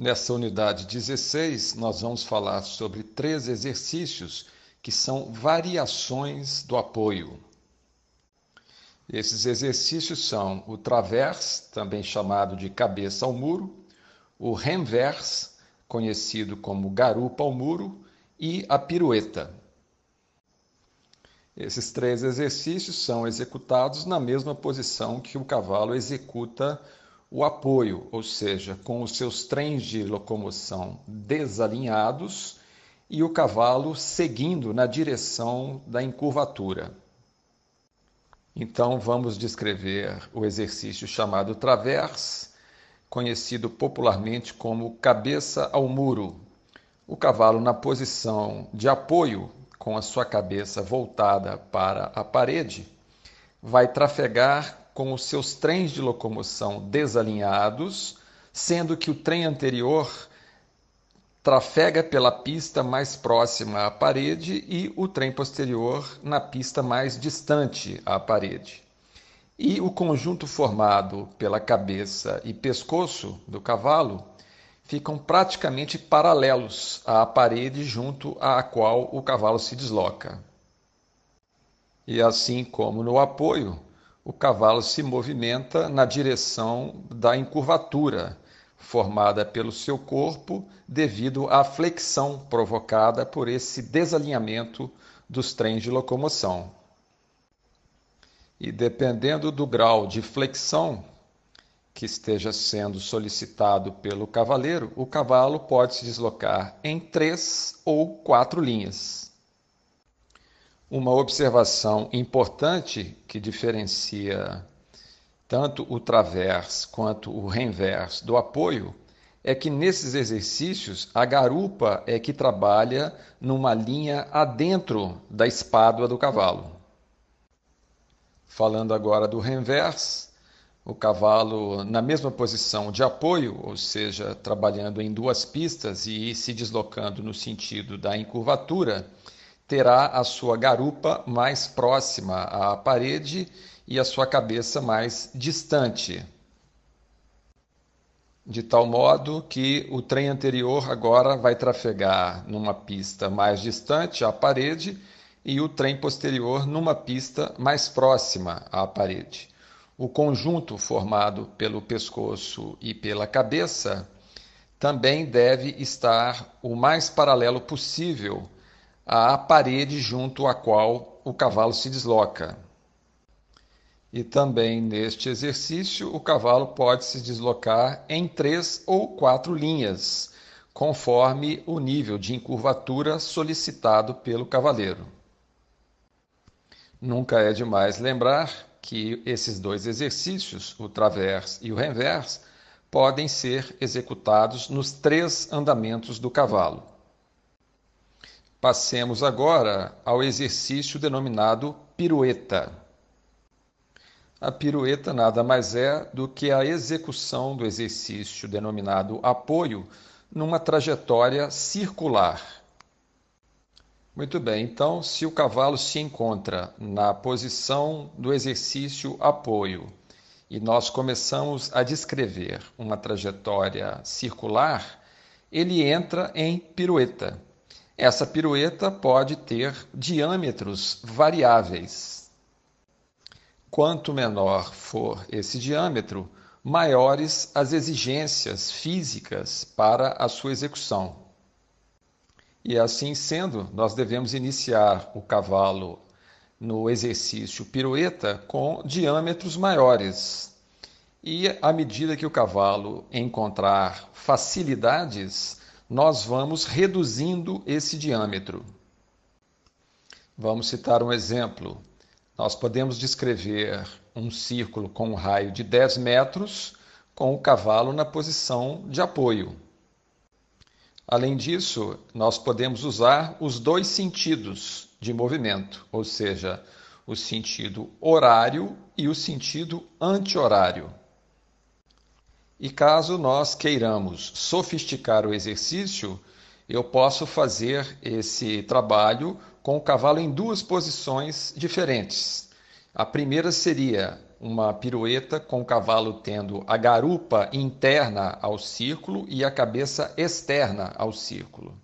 Nessa unidade 16, nós vamos falar sobre três exercícios que são variações do apoio. Esses exercícios são o travers, também chamado de cabeça ao muro, o renvers, conhecido como garupa ao muro, e a pirueta. Esses três exercícios são executados na mesma posição que o cavalo executa o apoio, ou seja, com os seus trens de locomoção desalinhados e o cavalo seguindo na direção da encurvatura. Então vamos descrever o exercício chamado travers, conhecido popularmente como cabeça ao muro. O cavalo na posição de apoio, com a sua cabeça voltada para a parede, vai trafegar com os seus trens de locomoção desalinhados, sendo que o trem anterior trafega pela pista mais próxima à parede e o trem posterior na pista mais distante à parede. E o conjunto formado pela cabeça e pescoço do cavalo ficam praticamente paralelos à parede junto à qual o cavalo se desloca. E assim como no apoio, o cavalo se movimenta na direção da encurvatura formada pelo seu corpo devido à flexão provocada por esse desalinhamento dos trens de locomoção. E dependendo do grau de flexão que esteja sendo solicitado pelo cavaleiro, o cavalo pode se deslocar em três ou quatro linhas. Uma observação importante que diferencia tanto o travers quanto o renvers do apoio é que nesses exercícios a garupa é que trabalha numa linha adentro da espádua do cavalo. Falando agora do renvers, o cavalo na mesma posição de apoio, ou seja, trabalhando em duas pistas e se deslocando no sentido da encurvatura, terá a sua garupa mais próxima à parede e a sua cabeça mais distante. De tal modo que o trem anterior agora vai trafegar numa pista mais distante à parede e o trem posterior numa pista mais próxima à parede. O conjunto formado pelo pescoço e pela cabeça também deve estar o mais paralelo possível à parede junto à qual o cavalo se desloca. E também neste exercício, o cavalo pode se deslocar em três ou quatro linhas, conforme o nível de encurvatura solicitado pelo cavaleiro. Nunca é demais lembrar que esses dois exercícios, o travers e o renvers, podem ser executados nos três andamentos do cavalo. Passemos agora ao exercício denominado pirueta. A pirueta nada mais é do que a execução do exercício denominado apoio numa trajetória circular. Muito bem, então, se o cavalo se encontra na posição do exercício apoio e nós começamos a descrever uma trajetória circular, ele entra em pirueta. Essa pirueta pode ter diâmetros variáveis. Quanto menor for esse diâmetro, maiores as exigências físicas para a sua execução. E assim sendo, nós devemos iniciar o cavalo no exercício pirueta com diâmetros maiores. E à medida que o cavalo encontrar facilidades, nós vamos reduzindo esse diâmetro. Vamos citar um exemplo. Nós podemos descrever um círculo com um raio de 10 metros com o cavalo na posição de apoio. Além disso, nós podemos usar os dois sentidos de movimento, ou seja, o sentido horário e o sentido anti-horário. E caso nós queiramos sofisticar o exercício, eu posso fazer esse trabalho com o cavalo em duas posições diferentes. A primeira seria uma pirueta com o cavalo tendo a garupa interna ao círculo e a cabeça externa ao círculo,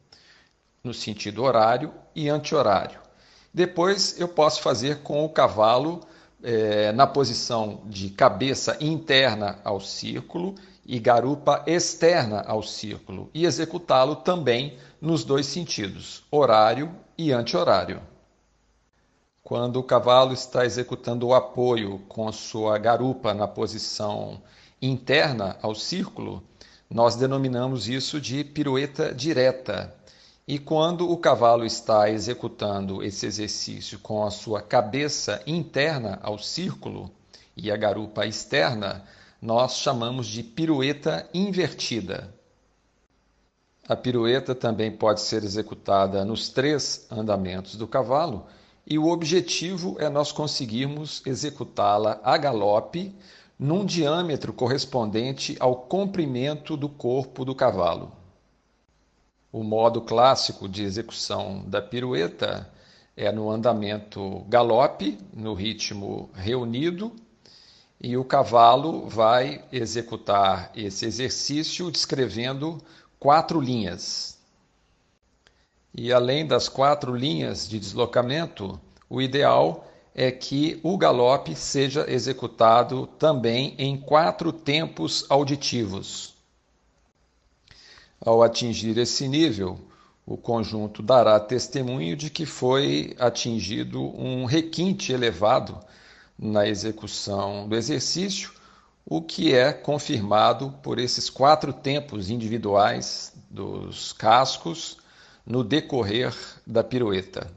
no sentido horário e anti-horário. Depois eu posso fazer com o cavalo é, na posição de cabeça interna ao círculo e garupa externa ao círculo, e executá-lo também nos dois sentidos, horário e anti-horário. Quando o cavalo está executando o apoio com sua garupa na posição interna ao círculo, nós denominamos isso de pirueta direta. E quando o cavalo está executando esse exercício com a sua cabeça interna ao círculo e a garupa externa, nós chamamos de pirueta invertida. A pirueta também pode ser executada nos três andamentos do cavalo, e o objetivo é nós conseguirmos executá-la a galope num diâmetro correspondente ao comprimento do corpo do cavalo. O modo clássico de execução da pirueta é no andamento galope, no ritmo reunido, e o cavalo vai executar esse exercício descrevendo quatro linhas. E além das quatro linhas de deslocamento, o ideal é que o galope seja executado também em quatro tempos auditivos. Ao atingir esse nível, o conjunto dará testemunho de que foi atingido um requinte elevado na execução do exercício, o que é confirmado por esses quatro tempos individuais dos cascos no decorrer da pirueta.